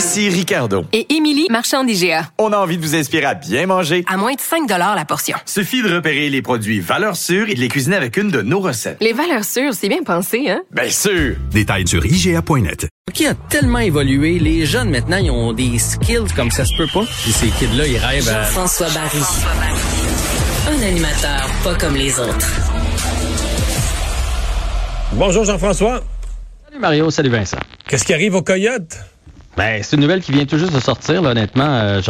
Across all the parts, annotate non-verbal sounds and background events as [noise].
Ici Ricardo. Et Émilie, marchand d'IGA. On a envie de vous inspirer à bien manger. À moins de 5 la portion. Suffit de repérer les produits valeurs sûres et de les cuisiner avec une de nos recettes. Les valeurs sûres, c'est bien pensé, hein? Bien sûr! Détails sur IGA.net. Qui a tellement évolué. Les jeunes, maintenant, ils ont des skills comme ça se peut pas. Puis ces kids-là, ils rêvent à... Jean-François Barry. Un animateur pas comme les autres. Bonjour Jean-François. Salut Mario, salut Vincent. Qu'est-ce qui arrive aux Coyotes? Ben, c'est une nouvelle qui vient tout juste de sortir, là, honnêtement. Euh,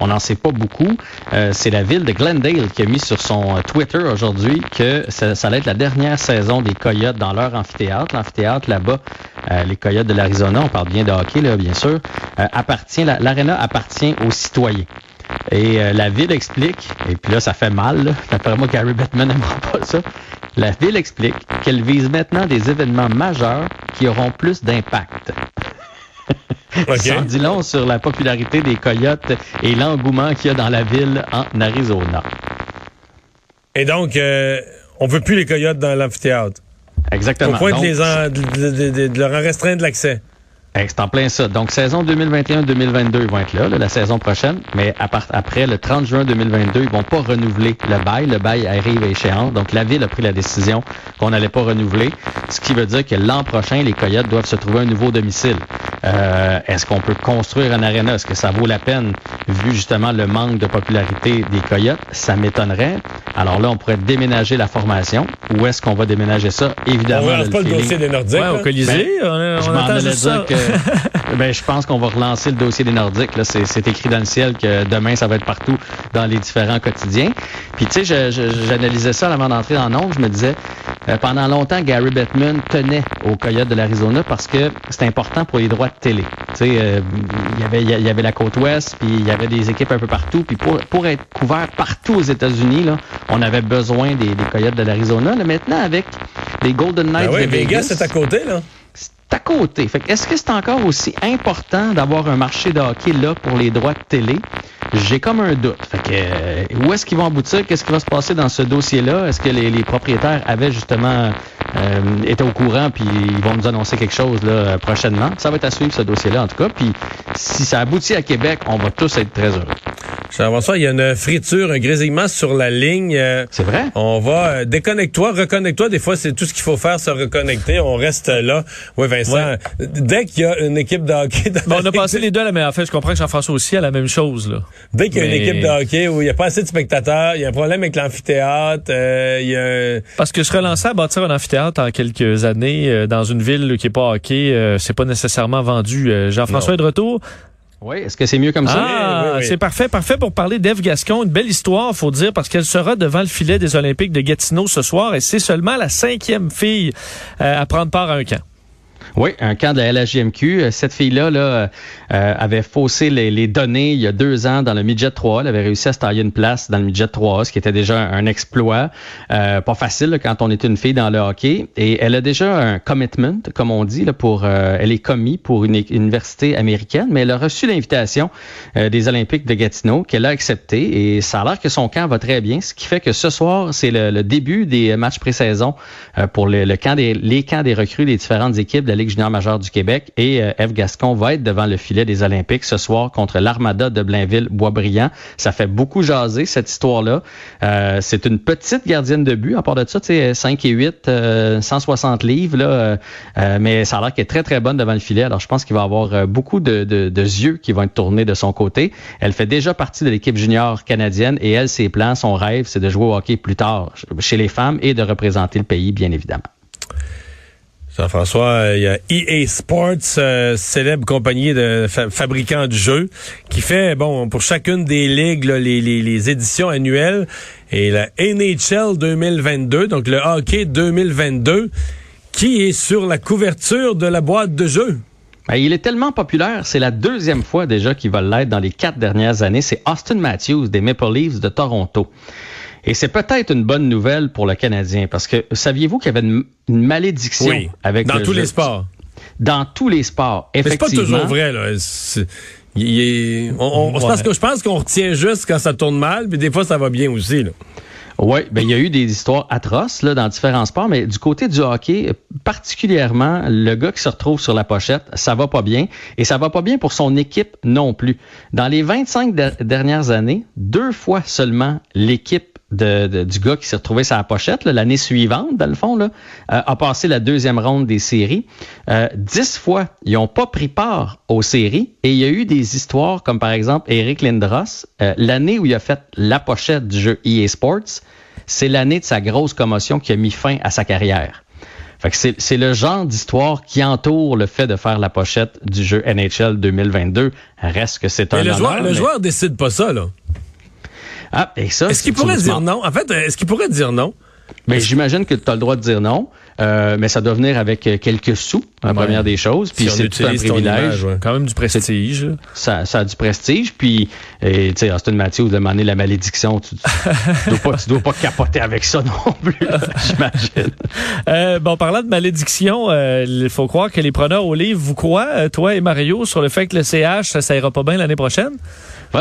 on n'en sait pas beaucoup. Euh, c'est la ville de Glendale qui a mis sur son euh, Twitter aujourd'hui que ça, ça allait être la dernière saison des Coyotes dans leur amphithéâtre. L'amphithéâtre là-bas, les Coyotes de l'Arizona, on parle bien de hockey, là, bien sûr, appartient, l'aréna appartient aux citoyens. Et la ville explique, et puis là, ça fait mal, [laughs] d'après moi, Gary Bettman n'aimera pas ça. La ville explique qu'elle vise maintenant des événements majeurs qui auront plus d'impact. [laughs] Okay. Ça dit long sur la popularité des coyotes et l'engouement qu'il y a dans la ville en Arizona. Et donc, euh, on veut plus les coyotes dans l'amphithéâtre. Exactement. Au point de, les en, de, de, de leur en restreindre l'accès. C'est en plein ça. Donc, saison 2021-2022, ils vont être là, la saison prochaine. Mais à part, après, le 30 juin 2022, ils vont pas renouveler le bail. Le bail arrive à échéance. Donc, la Ville a pris la décision qu'on n'allait pas renouveler. Ce qui veut dire que l'an prochain, les Coyotes doivent se trouver un nouveau domicile. Euh, Est-ce qu'on peut construire un aréna? Est-ce que ça vaut la peine, vu justement le manque de popularité des Coyotes? Ça m'étonnerait. Alors là, on pourrait déménager la formation. Où est-ce qu'on va déménager ça? Évidemment. On ne pas le dossier des Nordiques. Ouais, au Colisée. Ben, on, on attend juste ça. Que, ben, je pense qu'on va relancer le dossier des Nordiques. Là, c'est, écrit dans le ciel que demain, ça va être partout dans les différents quotidiens. Puis, tu sais, j'analysais ça avant d'entrer en ondes. Je me disais, euh, pendant longtemps, Gary Bettman tenait au Coyote de l'Arizona parce que c'est important pour les droits de télé. Tu sais, euh, il y avait, il y avait la côte ouest, puis il y avait des équipes un peu partout. Puis pour, pour être couvert partout aux États-Unis, là, on avait besoin des, des Coyotes de l'Arizona. Maintenant, avec les Golden Knights ben oui, de Vegas, c'est à côté, là à côté. Fait est-ce que c'est encore aussi important d'avoir un marché de hockey là pour les droits de télé? J'ai comme un doute. Fait que, euh, où est-ce qu'ils vont aboutir? Qu'est-ce qui va se passer dans ce dossier-là? Est-ce que les, propriétaires avaient justement euh, été au courant puis ils vont nous annoncer quelque chose là, prochainement? Ça va être à suivre ce dossier-là en tout cas. Puis si ça aboutit à Québec, on va tous être très heureux. ça, il y a une friture, un grésillement sur la ligne. c'est vrai? On va euh, déconnecte-toi, reconnecte-toi. Des fois, c'est tout ce qu'il faut faire, se reconnecter. On reste là. Oui, Vincent. Ouais. Dès qu'il y a une équipe de hockey, bon, on a passé les deux à la meilleure fait. Je comprends que Jean-François aussi a la même chose là. Dès qu'il y a une équipe de hockey où il n'y a pas assez de spectateurs, il y a un problème avec l'amphithéâtre, euh, il y a... Parce que se relancer à bâtir un amphithéâtre en quelques années euh, dans une ville qui est pas hockey, euh, c'est pas nécessairement vendu. Euh, Jean-François est de retour. Oui, est-ce que c'est mieux comme ça? Ah, oui, oui, oui. c'est parfait, parfait pour parler d'Eve Gascon. Une belle histoire, faut dire, parce qu'elle sera devant le filet des Olympiques de Gatineau ce soir et c'est seulement la cinquième fille à prendre part à un camp. Oui, un camp de la LHJMQ. Cette fille-là là, euh, avait faussé les, les, données il y a deux ans dans le midget 3. Elle avait réussi à se tailler une place dans le midget 3, ce qui était déjà un, exploit. Euh, pas facile là, quand on est une fille dans le hockey. Et elle a déjà un commitment, comme on dit, là, pour euh, elle est commis pour une, université américaine, mais elle a reçu l'invitation euh, des Olympiques de Gatineau qu'elle a accepté. Et ça a l'air que son camp va très bien, ce qui fait que ce soir, c'est le, le, début des matchs pré-saison euh, pour le, le, camp des, les camps des recrues des différentes équipes de la Ligue junior majeure du Québec. Et euh, Eve Gascon va être devant le filet des Olympiques ce soir contre l'Armada de Blainville-Boisbriand. Ça fait beaucoup jaser, cette histoire-là. Euh, c'est une petite gardienne de but. À part de ça, tu sais, 5 et 8, euh, 160 livres, là, euh, mais ça a l'air qu'elle est très, très bonne devant le filet. Alors, je pense qu'il va y avoir euh, beaucoup de, de, de, yeux qui vont être tournés de son côté. Elle fait déjà partie de l'équipe junior canadienne et elle, ses plans, son rêve, c'est de jouer au hockey plus tard chez les femmes et de représenter le pays, bien évidemment. Jean-François, il y a EA Sports, euh, célèbre compagnie de fa fabricants de jeux, qui fait, bon, pour chacune des ligues, les, éditions annuelles. Et la NHL 2022, donc le hockey 2022, qui est sur la couverture de la boîte de jeux. Ben, il est tellement populaire, c'est la deuxième fois déjà qu'il va l'être dans les quatre dernières années. C'est Austin Matthews des Maple Leafs de Toronto. Et c'est peut-être une bonne nouvelle pour le Canadien parce que saviez-vous qu'il y avait une, une malédiction Oui, avec dans le tous jeu? les sports. Dans tous les sports, Mais c'est pas effectivement. toujours vrai, là. C'est- il est- on, on- Ouais. c'est parce que je pense qu'on retient juste quand ça tourne mal, puis des fois ça va bien aussi. Là. Oui, ben il y a eu des histoires atroces là, dans différents sports, mais du côté du hockey, particulièrement le gars qui se retrouve sur la pochette, ça va pas bien. Et ça va pas bien pour son équipe non plus. Dans les 25 der- dernières années, deux fois seulement l'équipe de, de- du gars qui s'est retrouvé sur la pochette, là, l'année suivante, dans le fond, là, euh, a passé la deuxième ronde des séries. Euh, dix fois, ils n'ont pas pris part aux séries. Et il y a eu des histoires comme par exemple Eric Lindros, euh, l'année où il a fait la pochette du jeu EA Sports, c'est l'année de sa grosse commotion qui a mis fin à sa carrière. Fait que c'est, c'est le genre d'histoire qui entoure le fait de faire la pochette du jeu NHL 2022. Reste que c'est un Mais le honneur, joueur, le mais- joueur décide pas ça, là. Ah, et ça, Est-ce qu'il pourrait dire non? En fait, est-ce qu'il pourrait dire non? Ben, j'imagine que tu as le droit de dire non, euh, mais ça doit venir avec euh, quelques sous, la Ouais. première des choses. Puis Si c'est tout un privilège. image, ouais. Quand même du prestige. ça, ça a du prestige. Puis, tu sais, Austin Matthews, demander la malédiction, tu, tu, tu [laughs] dois pas, tu dois pas capoter avec ça non plus, [laughs] j'imagine. Euh, bon, parlant de malédiction, euh, il faut croire que les preneurs au livre vous croient, euh, toi et Mario, sur le fait que le CH, ça, ça ira pas bien l'année prochaine?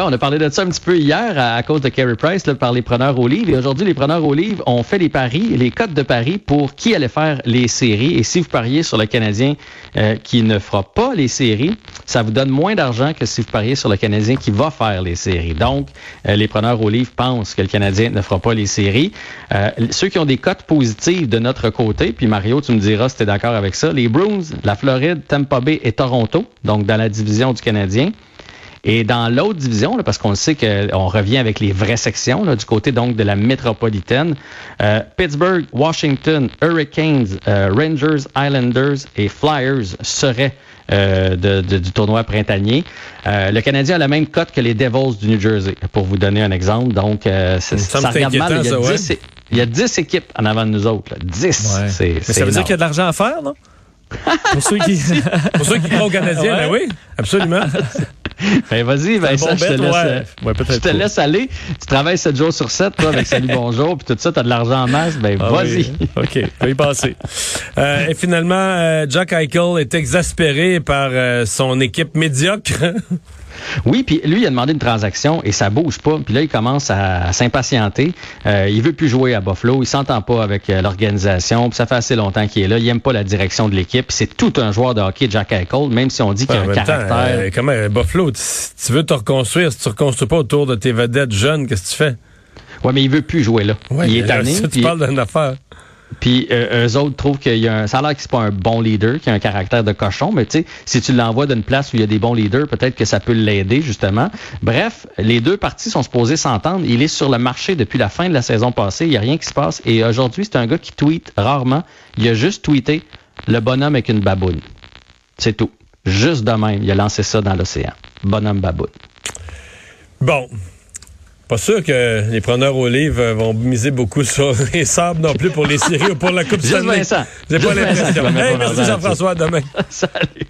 On a parlé de ça un petit peu hier à, à cause de Carey Price là, par les preneurs au livre. Et aujourd'hui, les preneurs au livre ont fait les paris, les cotes de paris pour qui allait faire les séries. Et si vous pariez sur le Canadien euh, qui ne fera pas les séries, ça vous donne moins d'argent que si vous pariez sur le Canadien qui va faire les séries. Donc, euh, les preneurs au livre pensent que le Canadien ne fera pas les séries. Euh, ceux qui ont des cotes positives de notre côté, puis Mario, tu me diras si tu es d'accord avec ça, les Bruins, la Floride, Tampa Bay et Toronto, donc dans la division du Canadien. Et dans l'autre division, là, parce qu'on le sait qu'on revient avec les vraies sections, là, du côté donc de la métropolitaine, euh, Pittsburgh, Washington, Hurricanes, euh, Rangers, Islanders et Flyers seraient euh, de- de- du tournoi printanier. Euh, le Canadien a la même cote que les Devils du New Jersey, pour vous donner un exemple. Donc, euh, ça, regarde mal. Il y, a ça, ouais. 10, é- il y a 10 équipes en avant de nous autres. là. 10. Ouais. C'est, Mais c'est ça veut dire qu'il y a de l'argent à faire, non? [laughs] Pour ceux qui... Pour ceux qui croient aux Canadiens, Ouais. ben oui, absolument. [laughs] Ben, vas-y, Vincent, bon je te laisse, ouais. euh, Ouais, je te laisse aller. Tu travailles 7 jours sur 7, toi, avec Salut [laughs] Bonjour, puis tout ça, tu as de l'argent en masse. Ben, Ah vas-y. oui. OK, vais y passer. Euh, et finalement, euh, Jack Eichel est exaspéré par euh, son équipe médiocre. Oui, puis lui, il a demandé une transaction et ça bouge pas. Puis là, il commence à, à s'impatienter. Euh, il veut plus jouer à Buffalo. Il s'entend pas avec euh, l'organisation. Puis ça fait assez longtemps qu'il est là. Il aime pas la direction de l'équipe. C'est tout un joueur de hockey, Jack Eichel, même si on dit qu'il a un même temps, caractère. euh, comment, euh, Buffalo, tu, tu veux te reconstruire, si tu reconstruis pas autour de tes vedettes jeunes, qu'est-ce que tu fais? Ouais, mais il veut plus jouer là. Ouais, il est là, tanné. ça, tu puis- parles d'une affaire. Puis euh, eux autres trouvent qu'il y a un. Ça a l'air que c'est pas un bon leader, qu'il a un caractère de cochon, mais tu sais, si tu l'envoies d'une place où il y a des bons leaders, peut-être que ça peut l'aider, justement. Bref, les deux parties sont supposées s'entendre. Il est sur le marché depuis la fin de la saison passée. Il n'y a rien qui se passe. Et aujourd'hui, c'est un gars qui tweet rarement. Il a juste tweeté le bonhomme avec une baboune. C'est tout. Juste de même, il a lancé ça dans l'océan. Bonhomme baboune. Bon. Pas sûr que les preneurs au livre euh, vont miser beaucoup [laughs] sur les sables non plus pour les séries ou pour la Coupe Juste Stanley. Vincent. J'ai pas l'impression. Hey, merci Jean-François, à demain. Salut.